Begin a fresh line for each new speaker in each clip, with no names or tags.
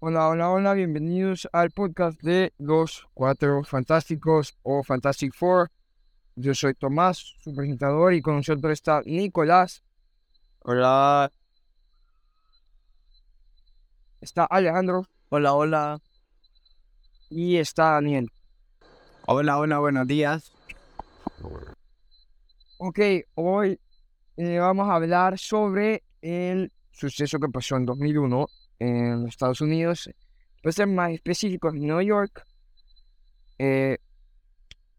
Hola, hola, hola, bienvenidos al podcast de los Cuatro Fantásticos o Fantastic Four. Yo soy Tomás, su presentador, y con nosotros está Nicolás.
Hola.
Está Alejandro.
Hola, hola.
Y está Daniel.
Hola, hola, buenos días.
Ok, hoy eh, vamos a hablar sobre el suceso que pasó en 2001 en los Estados Unidos, para ser más específico, en Nueva York. Eh,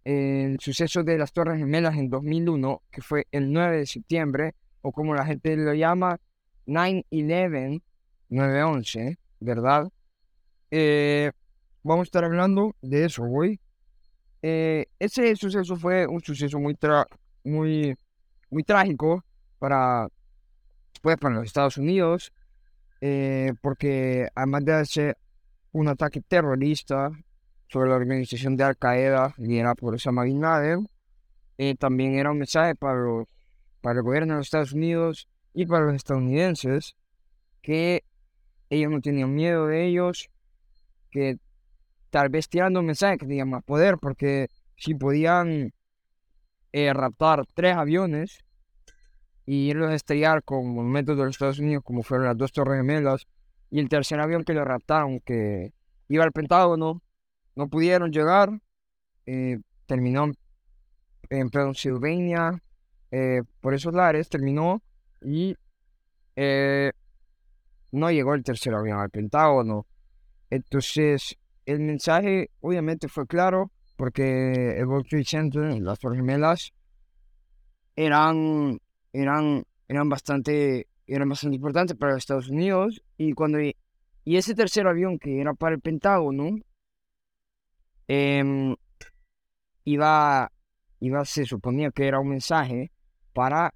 el suceso de las Torres Gemelas en 2001, que fue el 9 de septiembre, o como la gente lo llama, 9-11, 9-11, ¿verdad? Eh, vamos a estar hablando de eso hoy. Eh, ese suceso fue un suceso muy, muy, muy trágico para, pues, para los Estados Unidos, eh, porque además de ser un ataque terrorista sobre la organización de Al Qaeda liderada por Osama Bin Laden, eh, también era un mensaje para, para el gobierno de los Estados Unidos y para los estadounidenses que ellos no tenían miedo de ellos, que tal vez tirando un mensaje que tenían más poder, porque si podían eh, raptar tres aviones y irlos a estrellar con monumentos de los Estados Unidos, como fueron las dos Torres Gemelas, y el tercer avión que lo raptaron, que iba al Pentágono, no pudieron llegar, eh, terminó en Pennsylvania, eh, por esos lares terminó y eh, no llegó el tercer avión al Pentágono. Entonces, el mensaje obviamente fue claro, porque el World Trade Center, las Torres Gemelas, eran eran, eran, bastante, eran bastante importantes para Estados Unidos. Y, cuando, y ese tercer avión que era para el Pentágono, eh, iba, iba, se suponía que era un mensaje para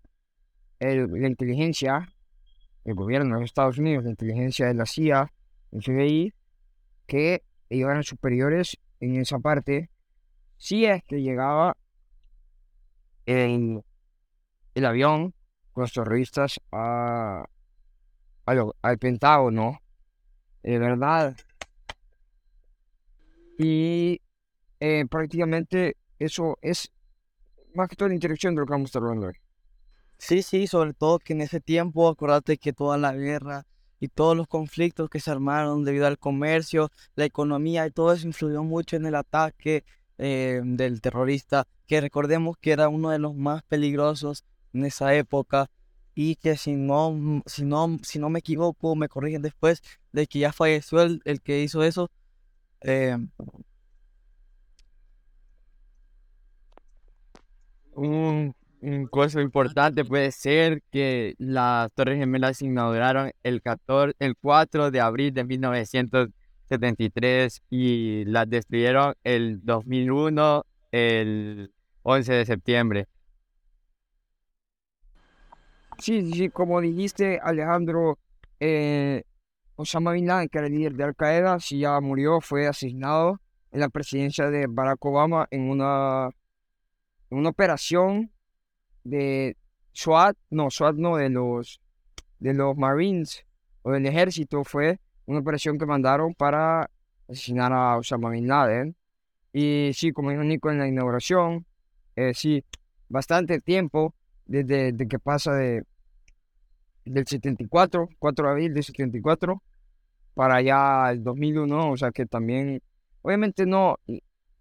la inteligencia, el gobierno de los Estados Unidos, la inteligencia de la CIA, el FBI, que ellos eran superiores en esa parte, si es que llegaba en el avión con los terroristas a, al Pentágono, de verdad. Y eh, prácticamente eso es más que toda la interacción de lo que vamos a estar hablando hoy.
Sí, sí, sobre todo que en ese tiempo, acordate que toda la guerra y todos los conflictos que se armaron debido al comercio, la economía y todo eso influyó mucho en el ataque eh, del terrorista, que recordemos que era uno de los más peligrosos en esa época y que si no, si no, si no me equivoco, me corrigen después de que ya falleció el, el que hizo eso. Eh, un, un cosa importante puede ser que las Torres Gemelas se inauguraron el, 14, el 4 de abril de 1973 y las destruyeron el 2001, el 11 de septiembre.
Sí, sí, como dijiste, Alejandro, eh, Osama Bin Laden, que era el líder de Al Qaeda, sí ya murió, fue asesinado en la presidencia de Barack Obama en una, una operación de SWAT, no, SWAT no, de los, de los Marines o del ejército, fue una operación que mandaron para asesinar a Osama Bin Laden. Y sí, como dijo Nico en la inauguración, eh, sí, bastante tiempo desde, que pasa de, del 74, 4 de abril del 74, para allá el 2001, o sea que también, obviamente no,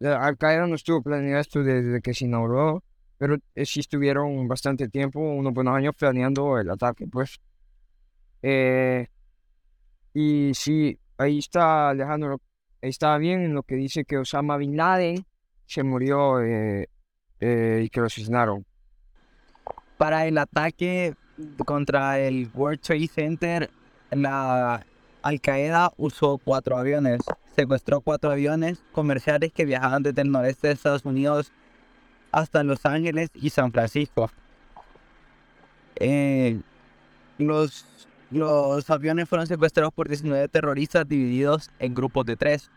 Al Qaeda no estuvo planeando esto desde que se inauguró, pero eh, sí estuvieron bastante tiempo, unos buenos años planeando el ataque, pues. Eh, y sí, ahí está Alejandro, ahí está bien en lo que dice que Osama Bin Laden se murió eh, y que lo asesinaron
para el ataque contra el World Trade Center, la Al Qaeda usó cuatro aviones, secuestró cuatro aviones comerciales que viajaban desde el noreste de Estados Unidos hasta Los Ángeles y San Francisco. Eh, los, los aviones fueron secuestrados por 19 terroristas divididos en grupos de tres,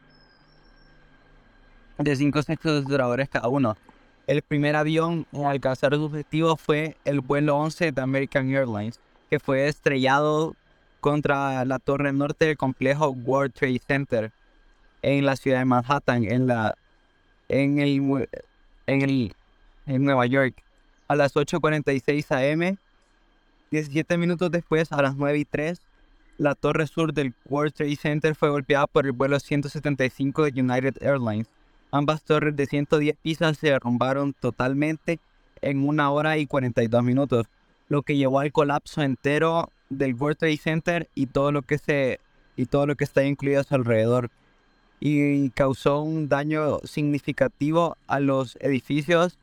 de cinco secuestradores cada uno. El primer avión en alcanzar su objetivo fue el vuelo 11 de American Airlines, que fue estrellado
contra la torre norte del complejo World Trade Center en la ciudad de Manhattan, en la en el en el en Nueva York a las 8:46 am. 17 minutos después, a las 9 y 3, la torre sur del World Trade Center fue golpeada por el vuelo 175 de United Airlines. Ambas torres de 110 pisos se derrumbaron totalmente en una hora y 42 minutos, lo que llevó al colapso entero del World Trade Center y todo lo que se y todo lo que está incluido a su alrededor y causó un daño significativo a los edificios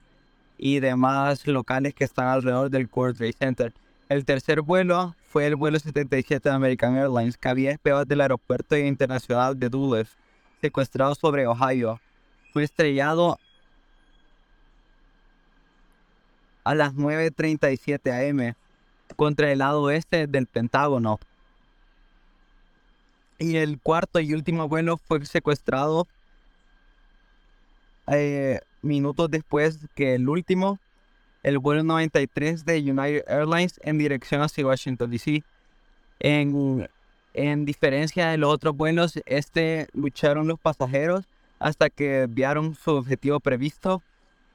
y demás locales que están alrededor del World Trade Center. El tercer vuelo fue el vuelo 77 de American Airlines que había despegado del aeropuerto internacional de Dulles, secuestrado sobre Ohio. Fue estrellado a las 9.37 am contra el lado oeste del Pentágono. Y el cuarto y último vuelo fue secuestrado eh, minutos después que el último, el vuelo 93 de United Airlines en dirección hacia Washington, D.C. En, en diferencia de los otros vuelos, este lucharon los pasajeros hasta que enviaron su objetivo previsto,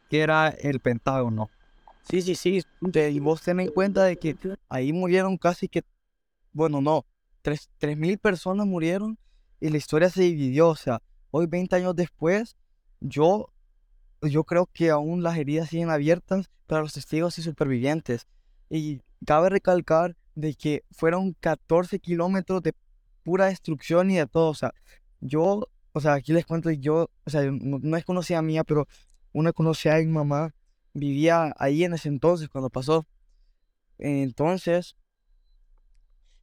que era el Pentágono.
Sí, sí, sí. Y vos ten en cuenta de que ahí murieron casi que, bueno, no, tres, mil personas murieron y la historia se dividió. O sea, hoy 20 años después, yo, yo creo que aún las heridas siguen abiertas para los testigos y supervivientes. Y cabe recalcar de que fueron 14 kilómetros de pura destrucción y de todo. O sea, yo, o sea, aquí les cuento, yo, o sea, no, es conocida mía, pero una conocida a mi mamá vivía ahí en ese entonces cuando pasó. Entonces,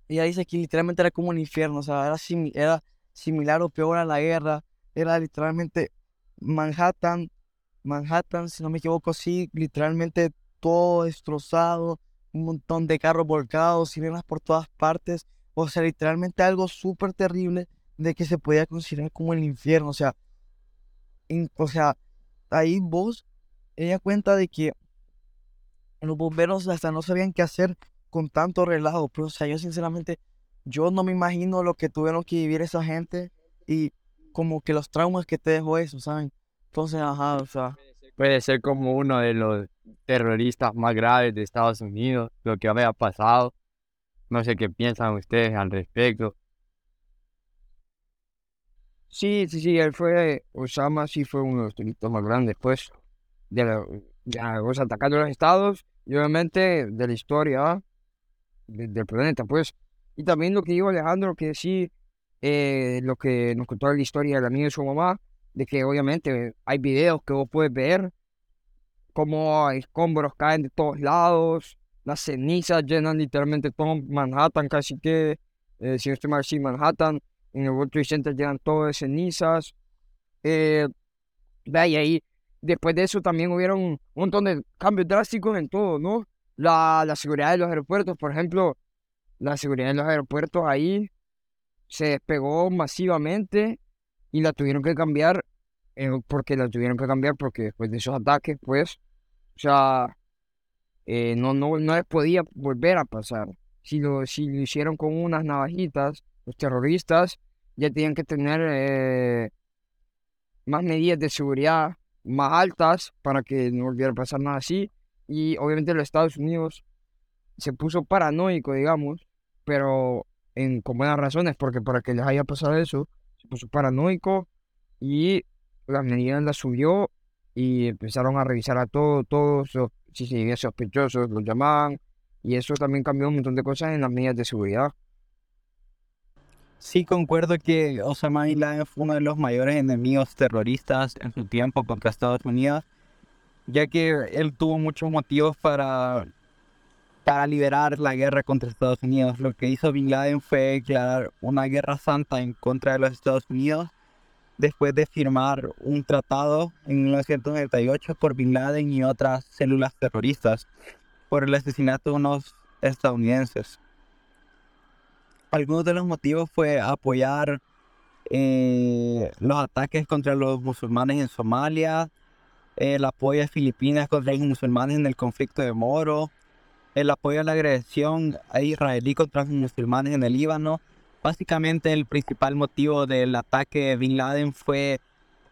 ella dice que literalmente era como un infierno, o sea, era, era similar o peor a la guerra. Era literalmente Manhattan, Manhattan, si no me equivoco, sí, literalmente todo destrozado, un montón de carros volcados, sirenas por todas partes. O sea, literalmente algo súper terrible de que se podía considerar como el infierno. O sea, o sea, ahí vos ella cuenta de que los bomberos hasta no sabían qué hacer con tanto relajo, pero o sea, yo sinceramente, yo no me imagino lo que tuvieron que vivir esa gente y como que los traumas que te dejó eso, ¿saben? Entonces, ajá, o sea.
Puede ser como uno de los terroristas más graves de Estados Unidos, lo que había pasado. No sé qué piensan ustedes al respecto. Sí, sí, sí, él fue, Osama sí fue uno de los terroristas más grandes, pues de, los atacando a los estados y obviamente de la historia del planeta, pues. Y también lo que dijo Alejandro, que sí, eh, lo que nos contó la historia del amigo de su mamá, de que obviamente hay videos que vos puedes ver, como escombros caen de todos lados, las cenizas llenan literalmente todo Manhattan, casi que, eh, si no estoy mal, sí, Manhattan, en el World Trade Center llegan todo de cenizas. Eh, y ahí después de eso también hubieron un montón de cambios drásticos en todo, ¿no? La, la seguridad de los aeropuertos, por ejemplo, la seguridad de los aeropuertos ahí se despegó masivamente y la tuvieron que cambiar, eh, porque la tuvieron que cambiar porque después de esos ataques, pues, o sea, eh, no, no, no les podía volver a pasar. Si lo, si lo hicieron con unas navajitas, los terroristas ya tenían que tener eh, más medidas de seguridad más altas para que no volviera a pasar nada así. Y obviamente los Estados Unidos se puso paranoico, digamos, pero en, con buenas razones, porque para que les haya pasado eso, se puso paranoico y las medidas las subió y empezaron a revisar a todos, todos, si se sospechosos, los llamaban, y eso también cambió un montón de cosas en las medidas de seguridad.
Sí, concuerdo que Osama Bin Laden fue uno de los mayores enemigos terroristas en su tiempo contra Estados Unidos, ya que él tuvo muchos motivos para, para liberar la guerra contra Estados Unidos. Lo que hizo Bin Laden fue declarar una guerra santa en contra de los Estados Unidos después de firmar un tratado en 1998 por Bin Laden y otras células terroristas por el asesinato de unos estadounidenses algunos de los motivos fue apoyar eh, los ataques contra los musulmanes en Somalia, el apoyo de Filipinas contra los musulmanes en el conflicto de Moro, el apoyo a la agresión israelí contra los musulmanes en el Líbano. Básicamente el principal motivo del ataque de Bin Laden fue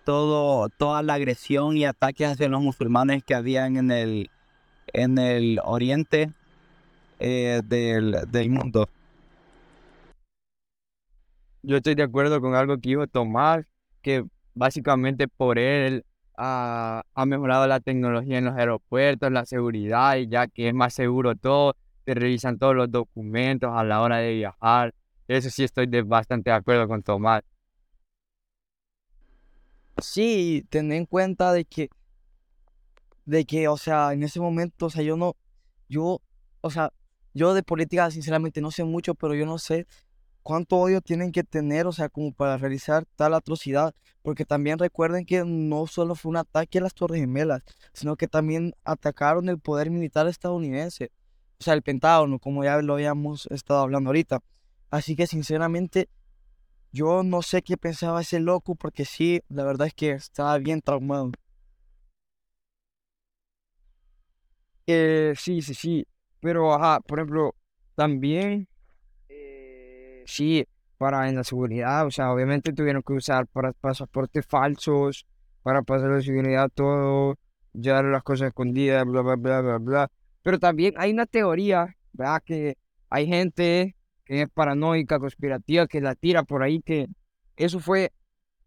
todo, toda la agresión y ataques hacia los musulmanes que habían en el, en el oriente eh, del, del mundo.
Yo estoy de acuerdo con algo que a tomar, que básicamente por él ha, ha mejorado la tecnología en los aeropuertos, la seguridad, y ya que es más seguro todo, te revisan todos los documentos a la hora de viajar. Eso sí estoy de, bastante de acuerdo con Tomás.
Sí, ten en cuenta de que, de que, o sea, en ese momento, o sea, yo no, yo, o sea, yo de política sinceramente no sé mucho, pero yo no sé cuánto odio tienen que tener, o sea, como para realizar tal atrocidad, porque también recuerden que no solo fue un ataque a las Torres Gemelas, sino que también atacaron el poder militar estadounidense, o sea, el Pentágono, como ya lo habíamos estado hablando ahorita. Así que sinceramente, yo no sé qué pensaba ese loco, porque sí, la verdad es que estaba bien traumado.
Eh, sí, sí, sí, pero ajá, por ejemplo, también, sí, para en la seguridad, o sea, obviamente tuvieron que usar para pasaportes falsos, para pasar la seguridad todo, llevar las cosas escondidas, bla, bla, bla, bla, bla. Pero también hay una teoría, ¿verdad? Que hay gente que es paranoica, conspirativa, que la tira por ahí, que eso fue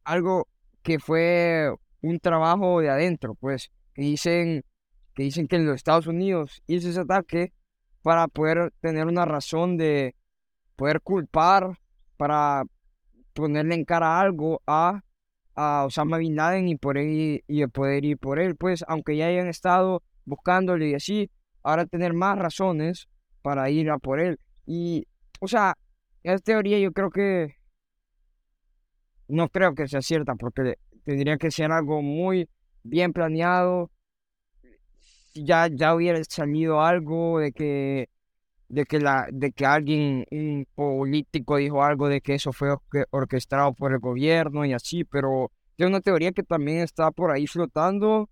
algo que fue un trabajo de adentro, pues, que dicen que dicen que en los Estados Unidos hizo ese ataque para poder tener una razón de poder culpar, para ponerle en cara algo a, a Osama Bin Laden y, por él, y poder ir por él, pues, aunque ya hayan estado buscándole y así, ahora tener más razones para ir a por él. Y, o sea, esa teoría yo creo que no creo que sea cierta, porque tendría que ser algo muy bien planeado. Ya, ya hubiera salido algo de que, de que, la, de que alguien, un político dijo algo de que eso fue orquestado por el gobierno y así, pero es una teoría que también está por ahí flotando.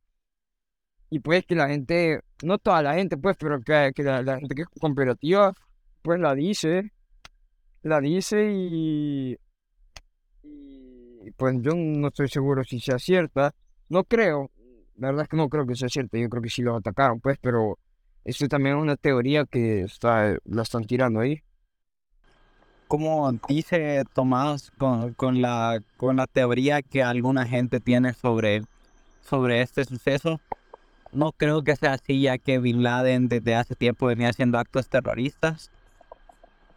Y pues que la gente, no toda la gente pues, pero que, la, la, gente que es comparativa pues la dice, la dice y, y pues yo no estoy seguro si sea cierta, no creo, la verdad es que no creo que sea cierta, yo creo que sí los atacaron pues, pero eso también es una teoría que está, la están tirando ahí.
Como dice Tomás con, con, la, con la teoría que alguna gente tiene sobre, sobre este suceso, no creo que sea así, ya que Bin Laden desde hace tiempo venía haciendo actos terroristas.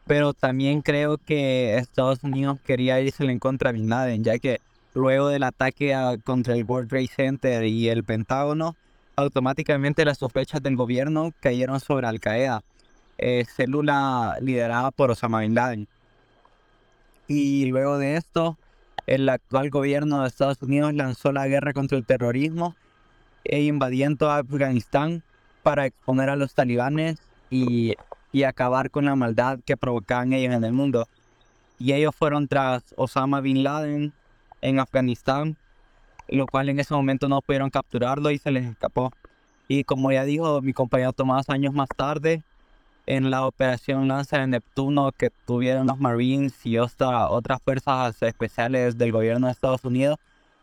Pero también creo que Estados Unidos quería irse en contra de Bin Laden, ya que luego del ataque contra el World Trade Center y el Pentágono, automáticamente las sospechas del gobierno cayeron sobre Al Qaeda, eh, célula liderada por Osama Bin Laden. Y luego de esto, el actual gobierno de Estados Unidos lanzó la guerra contra el terrorismo e invadiendo Afganistán para exponer a los talibanes y, y acabar con la maldad que provocaban ellos en el mundo. Y ellos fueron tras Osama Bin Laden en Afganistán, lo cual en ese momento no pudieron capturarlo y se les escapó. Y como ya dijo mi compañero Tomás años más tarde, en la operación Lanza de Neptuno que tuvieron los Marines y otra, otras fuerzas especiales del gobierno de Estados Unidos,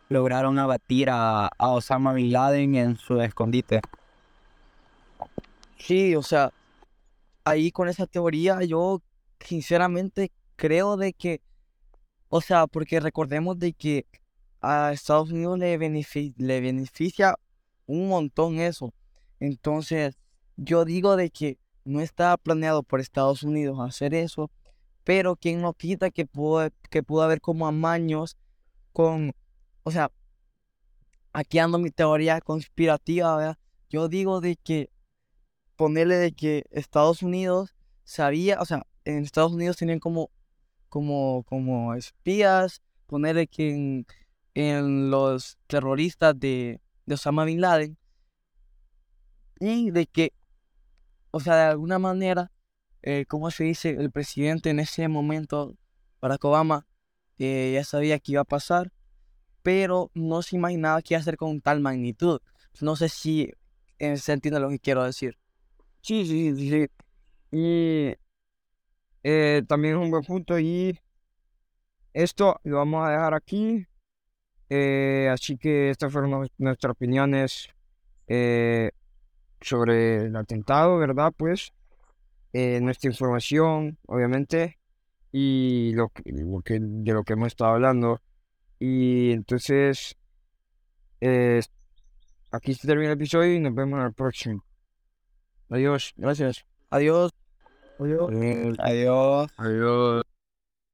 lograron abatir a, a Osama Bin Laden en su escondite.
Sí, o sea, ahí con esa teoría yo sinceramente creo de que, o sea, porque recordemos de que a Estados Unidos le, beneficia, le beneficia un montón eso. Entonces, yo digo de que no está planeado por Estados Unidos hacer eso, pero quien no quita que pudo, que pudo haber como amaños con, o sea, aquí ando mi teoría conspirativa, ¿verdad? Yo digo de que ponerle de que Estados Unidos sabía, o sea, en Estados Unidos tenían como, como, como espías, ponerle que en, en los terroristas de, Osama Bin Laden, y de que, o sea, de alguna manera, eh, como se dice, el presidente en ese momento, Barack Obama, eh, ya sabía que iba a pasar, pero no se imaginaba que iba a ser con tal magnitud. No sé si eh, se entiende lo que quiero decir.
Sí, sí, sí, sí. Y eh, también es un buen punto y esto lo vamos a dejar aquí. Eh, así que estas fueron nuestras opiniones eh, sobre el atentado, ¿verdad? Pues eh, nuestra información, obviamente, y lo que, lo que- de lo que hemos estado hablando. Y entonces, eh, aquí se termina el episodio y nos vemos en el próximo. Adiós, gracias.
Adiós.
Adiós.
Adiós.
Adiós.